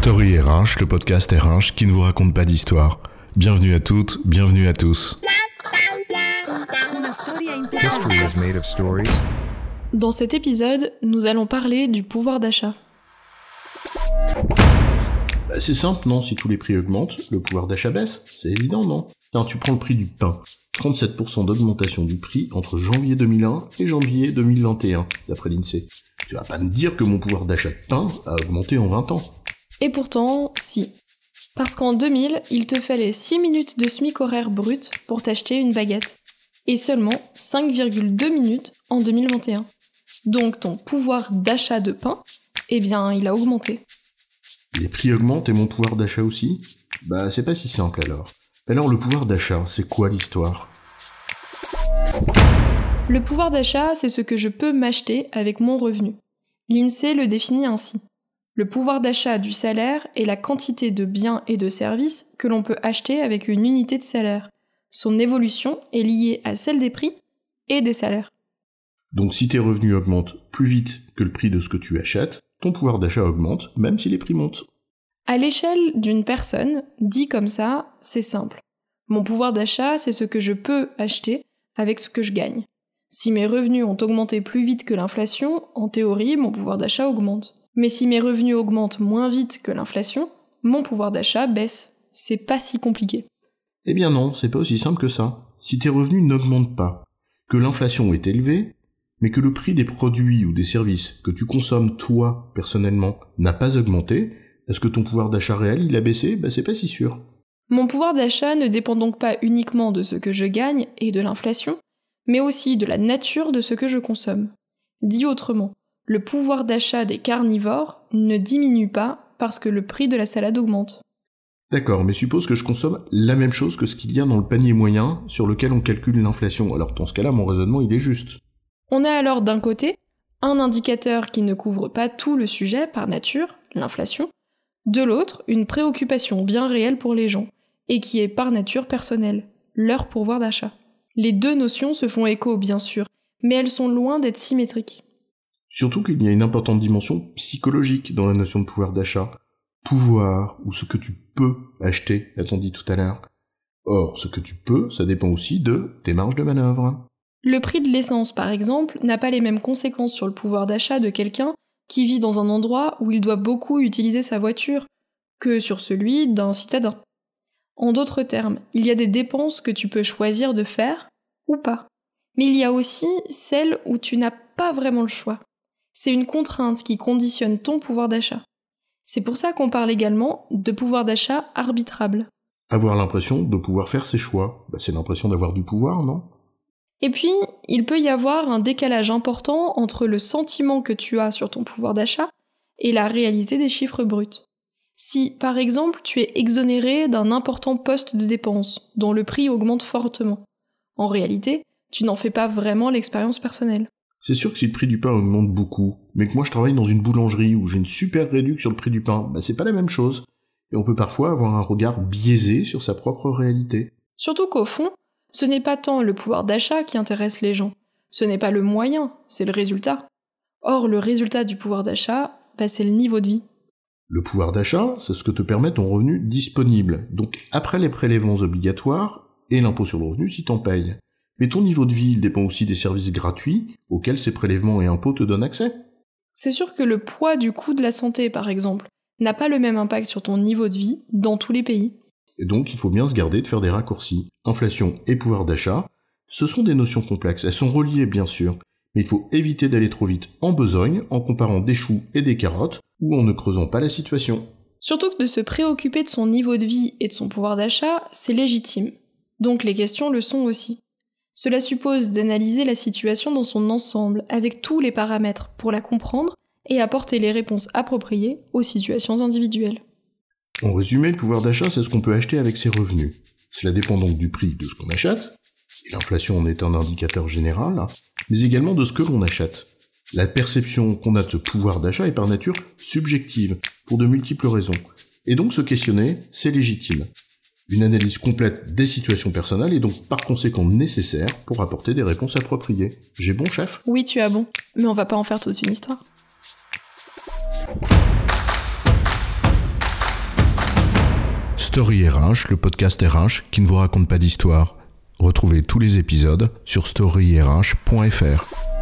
Story RH, le podcast RH qui ne vous raconte pas d'histoire. Bienvenue à toutes, bienvenue à tous. History is made of stories. Dans cet épisode, nous allons parler du pouvoir d'achat. Bah, c'est simple, non Si tous les prix augmentent, le pouvoir d'achat baisse. C'est évident, non Tiens, tu prends le prix du pain. 37% d'augmentation du prix entre janvier 2001 et janvier 2021, d'après l'INSEE. Tu vas pas me dire que mon pouvoir d'achat de pain a augmenté en 20 ans. Et pourtant, si. Parce qu'en 2000, il te fallait 6 minutes de SMIC horaire brut pour t'acheter une baguette. Et seulement 5,2 minutes en 2021. Donc ton pouvoir d'achat de pain, eh bien, il a augmenté. Les prix augmentent et mon pouvoir d'achat aussi? Bah, c'est pas si simple alors. Alors, le pouvoir d'achat, c'est quoi l'histoire? Le pouvoir d'achat, c'est ce que je peux m'acheter avec mon revenu. L'INSEE le définit ainsi. Le pouvoir d'achat du salaire est la quantité de biens et de services que l'on peut acheter avec une unité de salaire. Son évolution est liée à celle des prix et des salaires. Donc si tes revenus augmentent plus vite que le prix de ce que tu achètes, ton pouvoir d'achat augmente même si les prix montent. À l'échelle d'une personne, dit comme ça, c'est simple. Mon pouvoir d'achat, c'est ce que je peux acheter avec ce que je gagne. Si mes revenus ont augmenté plus vite que l'inflation, en théorie, mon pouvoir d'achat augmente. Mais si mes revenus augmentent moins vite que l'inflation, mon pouvoir d'achat baisse. C'est pas si compliqué. Eh bien non, c'est pas aussi simple que ça. Si tes revenus n'augmentent pas, que l'inflation est élevée, mais que le prix des produits ou des services que tu consommes toi, personnellement, n'a pas augmenté, est-ce que ton pouvoir d'achat réel, il a baissé? Ben c'est pas si sûr. Mon pouvoir d'achat ne dépend donc pas uniquement de ce que je gagne et de l'inflation, mais aussi de la nature de ce que je consomme. Dit autrement, le pouvoir d'achat des carnivores ne diminue pas parce que le prix de la salade augmente. D'accord, mais suppose que je consomme la même chose que ce qu'il y a dans le panier moyen sur lequel on calcule l'inflation. Alors dans ce cas-là, mon raisonnement, il est juste. On a alors d'un côté un indicateur qui ne couvre pas tout le sujet par nature, l'inflation, de l'autre une préoccupation bien réelle pour les gens, et qui est par nature personnelle, leur pouvoir d'achat. Les deux notions se font écho, bien sûr, mais elles sont loin d'être symétriques. Surtout qu'il y a une importante dimension psychologique dans la notion de pouvoir d'achat. Pouvoir, ou ce que tu peux acheter, a-t-on dit tout à l'heure. Or, ce que tu peux, ça dépend aussi de tes marges de manœuvre. Le prix de l'essence, par exemple, n'a pas les mêmes conséquences sur le pouvoir d'achat de quelqu'un qui vit dans un endroit où il doit beaucoup utiliser sa voiture que sur celui d'un citadin. En d'autres termes, il y a des dépenses que tu peux choisir de faire ou pas. Mais il y a aussi celles où tu n'as pas vraiment le choix. C'est une contrainte qui conditionne ton pouvoir d'achat. C'est pour ça qu'on parle également de pouvoir d'achat arbitrable. Avoir l'impression de pouvoir faire ses choix, bah, c'est l'impression d'avoir du pouvoir, non? Et puis, il peut y avoir un décalage important entre le sentiment que tu as sur ton pouvoir d'achat et la réalité des chiffres bruts. Si, par exemple, tu es exonéré d'un important poste de dépense, dont le prix augmente fortement, en réalité, tu n'en fais pas vraiment l'expérience personnelle. C'est sûr que si le prix du pain augmente beaucoup, mais que moi je travaille dans une boulangerie où j'ai une super réduction sur le prix du pain, bah c'est pas la même chose. Et on peut parfois avoir un regard biaisé sur sa propre réalité. Surtout qu'au fond, ce n'est pas tant le pouvoir d'achat qui intéresse les gens, ce n'est pas le moyen, c'est le résultat. Or, le résultat du pouvoir d'achat, bah, c'est le niveau de vie. Le pouvoir d'achat, c'est ce que te permet ton revenu disponible, donc après les prélèvements obligatoires et l'impôt sur le revenu si t'en payes. Mais ton niveau de vie, il dépend aussi des services gratuits auxquels ces prélèvements et impôts te donnent accès. C'est sûr que le poids du coût de la santé, par exemple, n'a pas le même impact sur ton niveau de vie dans tous les pays. Et donc, il faut bien se garder de faire des raccourcis. Inflation et pouvoir d'achat, ce sont des notions complexes. Elles sont reliées, bien sûr, mais il faut éviter d'aller trop vite en besogne en comparant des choux et des carottes ou en ne creusant pas la situation. Surtout que de se préoccuper de son niveau de vie et de son pouvoir d'achat, c'est légitime. Donc les questions le sont aussi. Cela suppose d'analyser la situation dans son ensemble, avec tous les paramètres, pour la comprendre et apporter les réponses appropriées aux situations individuelles. En résumé, le pouvoir d'achat, c'est ce qu'on peut acheter avec ses revenus. Cela dépend donc du prix de ce qu'on achète, et l'inflation en est un indicateur général, mais également de ce que l'on achète. La perception qu'on a de ce pouvoir d'achat est par nature subjective, pour de multiples raisons. Et donc se questionner, c'est légitime. Une analyse complète des situations personnelles est donc par conséquent nécessaire pour apporter des réponses appropriées. J'ai bon, chef? Oui, tu as bon, mais on va pas en faire toute une histoire. Story RH, le podcast RH qui ne vous raconte pas d'histoire. Retrouvez tous les épisodes sur storyrh.fr.